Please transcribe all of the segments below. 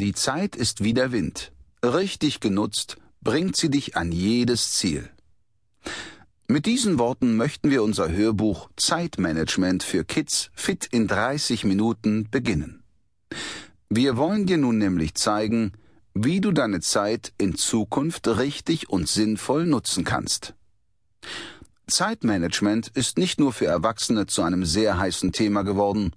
Die Zeit ist wie der Wind. Richtig genutzt bringt sie dich an jedes Ziel. Mit diesen Worten möchten wir unser Hörbuch Zeitmanagement für Kids fit in 30 Minuten beginnen. Wir wollen dir nun nämlich zeigen, wie du deine Zeit in Zukunft richtig und sinnvoll nutzen kannst. Zeitmanagement ist nicht nur für Erwachsene zu einem sehr heißen Thema geworden.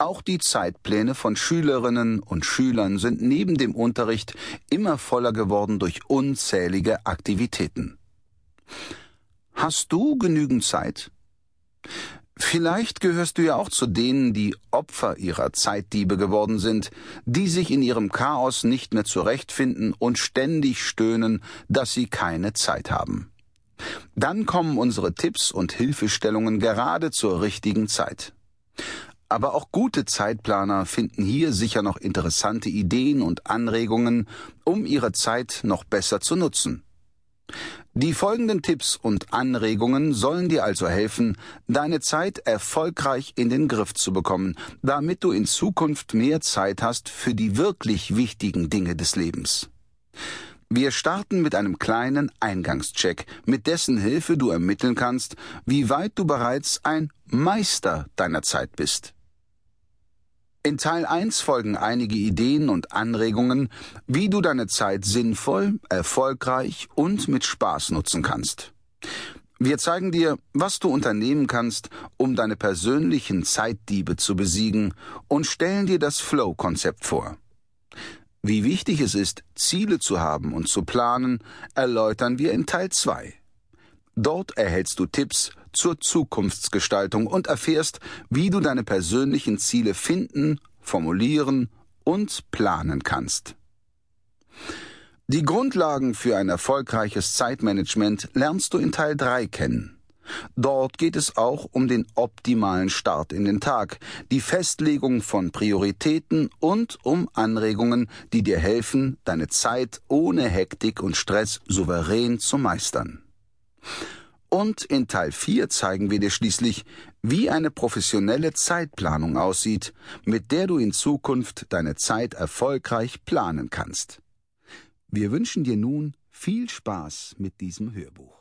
Auch die Zeitpläne von Schülerinnen und Schülern sind neben dem Unterricht immer voller geworden durch unzählige Aktivitäten. Hast du genügend Zeit? Vielleicht gehörst du ja auch zu denen, die Opfer ihrer Zeitdiebe geworden sind, die sich in ihrem Chaos nicht mehr zurechtfinden und ständig stöhnen, dass sie keine Zeit haben. Dann kommen unsere Tipps und Hilfestellungen gerade zur richtigen Zeit. Aber auch gute Zeitplaner finden hier sicher noch interessante Ideen und Anregungen, um ihre Zeit noch besser zu nutzen. Die folgenden Tipps und Anregungen sollen dir also helfen, deine Zeit erfolgreich in den Griff zu bekommen, damit du in Zukunft mehr Zeit hast für die wirklich wichtigen Dinge des Lebens. Wir starten mit einem kleinen Eingangscheck, mit dessen Hilfe du ermitteln kannst, wie weit du bereits ein Meister deiner Zeit bist. In Teil 1 folgen einige Ideen und Anregungen, wie du deine Zeit sinnvoll, erfolgreich und mit Spaß nutzen kannst. Wir zeigen dir, was du unternehmen kannst, um deine persönlichen Zeitdiebe zu besiegen und stellen dir das Flow-Konzept vor. Wie wichtig es ist, Ziele zu haben und zu planen, erläutern wir in Teil 2. Dort erhältst du Tipps zur Zukunftsgestaltung und erfährst, wie du deine persönlichen Ziele finden, formulieren und planen kannst. Die Grundlagen für ein erfolgreiches Zeitmanagement lernst du in Teil 3 kennen. Dort geht es auch um den optimalen Start in den Tag, die Festlegung von Prioritäten und um Anregungen, die dir helfen, deine Zeit ohne Hektik und Stress souverän zu meistern. Und in Teil 4 zeigen wir dir schließlich, wie eine professionelle Zeitplanung aussieht, mit der du in Zukunft deine Zeit erfolgreich planen kannst. Wir wünschen dir nun viel Spaß mit diesem Hörbuch.